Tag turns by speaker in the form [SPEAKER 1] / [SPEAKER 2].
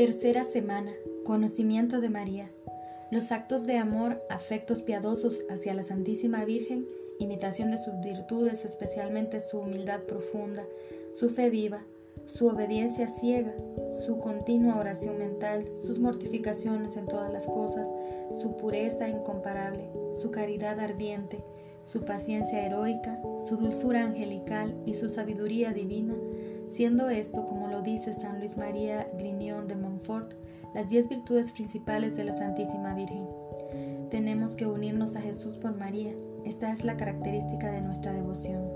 [SPEAKER 1] Tercera semana. Conocimiento de María. Los actos de amor, afectos piadosos hacia la Santísima Virgen, imitación de sus virtudes, especialmente su humildad profunda, su fe viva, su obediencia ciega, su continua oración mental, sus mortificaciones en todas las cosas, su pureza incomparable, su caridad ardiente, su paciencia heroica, su dulzura angelical y su sabiduría divina, siendo esto, como lo dice San Luis María Grignion de Montfort, las diez virtudes principales de la Santísima Virgen. Tenemos que unirnos a Jesús por María. Esta es la característica de nuestra devoción.